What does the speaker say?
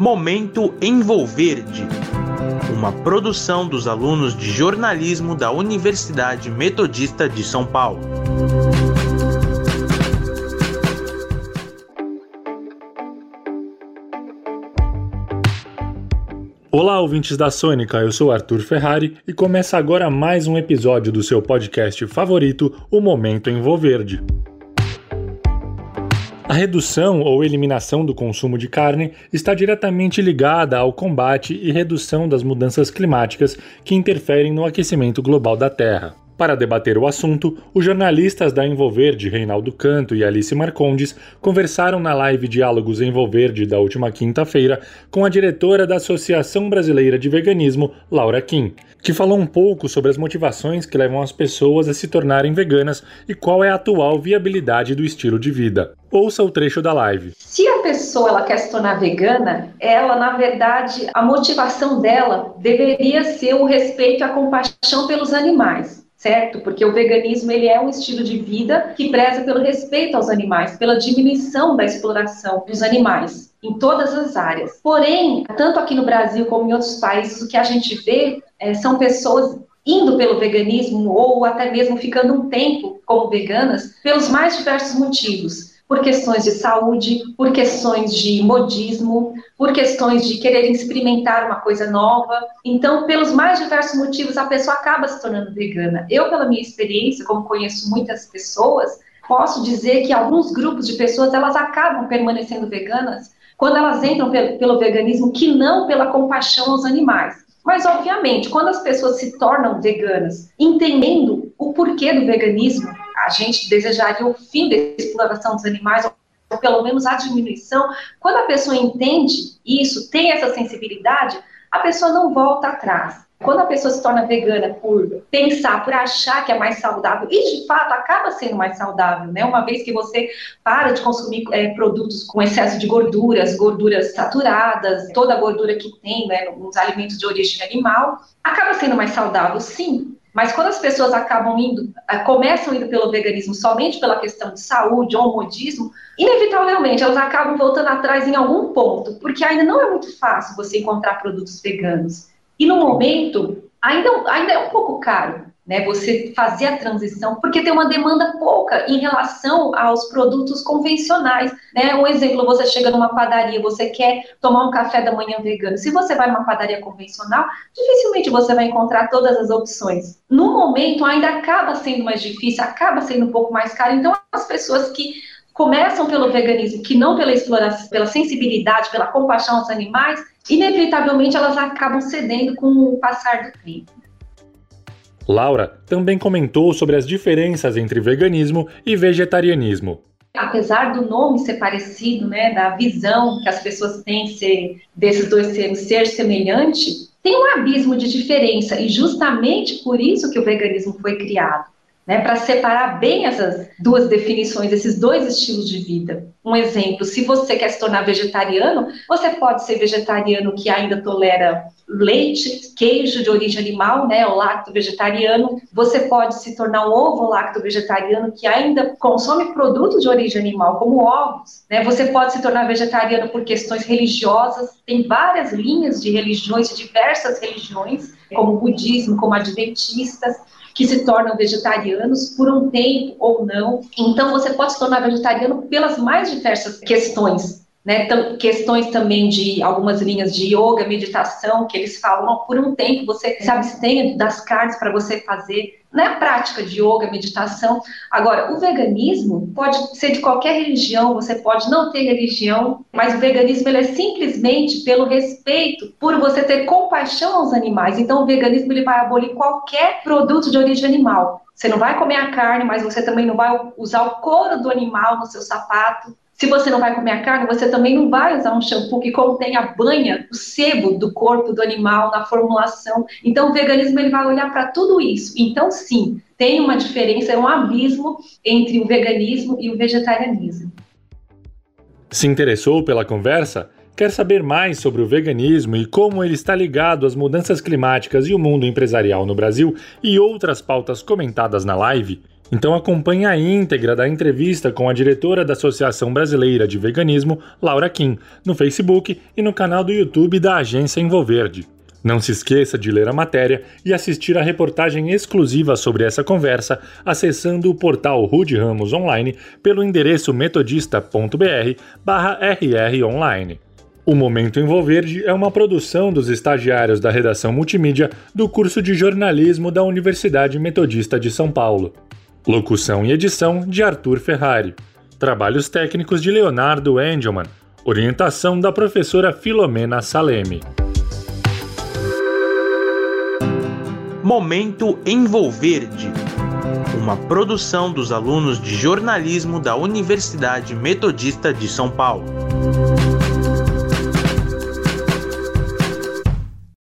Momento Envolverde, uma produção dos alunos de jornalismo da Universidade Metodista de São Paulo. Olá, ouvintes da Sônica, eu sou Arthur Ferrari e começa agora mais um episódio do seu podcast favorito, O Momento Envolverde. A redução ou eliminação do consumo de carne está diretamente ligada ao combate e redução das mudanças climáticas que interferem no aquecimento global da Terra. Para debater o assunto, os jornalistas da Envolverde, Reinaldo Canto e Alice Marcondes, conversaram na live Diálogos Envolverde da última quinta-feira com a diretora da Associação Brasileira de Veganismo, Laura Kim, que falou um pouco sobre as motivações que levam as pessoas a se tornarem veganas e qual é a atual viabilidade do estilo de vida. Ouça o trecho da live. Se a pessoa ela quer se tornar vegana, ela, na verdade, a motivação dela deveria ser o respeito e a compaixão pelos animais certo? Porque o veganismo ele é um estilo de vida que preza pelo respeito aos animais, pela diminuição da exploração dos animais em todas as áreas. Porém, tanto aqui no Brasil como em outros países, o que a gente vê é, são pessoas indo pelo veganismo ou até mesmo ficando um tempo como veganas pelos mais diversos motivos por questões de saúde, por questões de modismo, por questões de querer experimentar uma coisa nova. Então, pelos mais diversos motivos, a pessoa acaba se tornando vegana. Eu, pela minha experiência, como conheço muitas pessoas, posso dizer que alguns grupos de pessoas elas acabam permanecendo veganas quando elas entram pelo veganismo, que não pela compaixão aos animais. Mas, obviamente, quando as pessoas se tornam veganas, entendendo o porquê do veganismo, a gente desejaria o fim da exploração dos animais, ou pelo menos a diminuição. Quando a pessoa entende isso, tem essa sensibilidade, a pessoa não volta atrás. Quando a pessoa se torna vegana por pensar, por achar que é mais saudável, e de fato acaba sendo mais saudável, né? Uma vez que você para de consumir é, produtos com excesso de gorduras, gorduras saturadas, toda a gordura que tem né, nos alimentos de origem animal, acaba sendo mais saudável, sim. Mas quando as pessoas acabam indo, eh, começam indo pelo veganismo somente pela questão de saúde ou modismo, inevitavelmente elas acabam voltando atrás em algum ponto, porque ainda não é muito fácil você encontrar produtos veganos. E no momento, ainda, ainda é um pouco caro né, você fazer a transição, porque tem uma demanda pouca em relação aos produtos convencionais. Né? Um exemplo, você chega numa padaria, você quer tomar um café da manhã vegano. Se você vai numa padaria convencional, dificilmente você vai encontrar todas as opções. No momento, ainda acaba sendo mais difícil, acaba sendo um pouco mais caro. Então, as pessoas que começam pelo veganismo, que não pela exploração, pela sensibilidade, pela compaixão aos animais, inevitavelmente elas acabam cedendo com o passar do tempo. Laura também comentou sobre as diferenças entre veganismo e vegetarianismo. Apesar do nome ser parecido, né, da visão que as pessoas têm ser, desses dois termos ser semelhante, tem um abismo de diferença e justamente por isso que o veganismo foi criado né, para separar bem essas duas definições, esses dois estilos de vida. Um exemplo, se você quer se tornar vegetariano, você pode ser vegetariano que ainda tolera leite, queijo de origem animal, né, o lacto vegetariano. Você pode se tornar um ovo lacto vegetariano que ainda consome produtos de origem animal, como ovos. Né? Você pode se tornar vegetariano por questões religiosas. Tem várias linhas de religiões, diversas religiões, como budismo, como adventistas que se tornam vegetarianos por um tempo ou não. Então, você pode se tornar vegetariano pelas mais diversas questões. Né, questões também de algumas linhas de yoga, meditação, que eles falam, por um tempo você se abstenha das carnes para você fazer não é a prática de yoga, meditação. Agora, o veganismo pode ser de qualquer religião, você pode não ter religião, mas o veganismo ele é simplesmente pelo respeito, por você ter compaixão aos animais. Então, o veganismo ele vai abolir qualquer produto de origem animal. Você não vai comer a carne, mas você também não vai usar o couro do animal no seu sapato. Se você não vai comer a carne, você também não vai usar um shampoo que contém a banha, o sebo do corpo do animal na formulação. Então, o veganismo ele vai olhar para tudo isso. Então, sim, tem uma diferença, é um abismo entre o veganismo e o vegetarianismo. Se interessou pela conversa? Quer saber mais sobre o veganismo e como ele está ligado às mudanças climáticas e o mundo empresarial no Brasil e outras pautas comentadas na live? Então acompanhe a íntegra da entrevista com a diretora da Associação Brasileira de Veganismo, Laura Kim, no Facebook e no canal do YouTube da Agência Envolverde. Não se esqueça de ler a matéria e assistir a reportagem exclusiva sobre essa conversa acessando o portal Rude Ramos Online pelo endereço metodista.br/rronline. O Momento Envolverde é uma produção dos estagiários da redação multimídia do curso de jornalismo da Universidade Metodista de São Paulo. Locução e edição de Arthur Ferrari. Trabalhos técnicos de Leonardo Engelman. Orientação da professora Filomena Salemi. Momento Envolverde. Uma produção dos alunos de jornalismo da Universidade Metodista de São Paulo.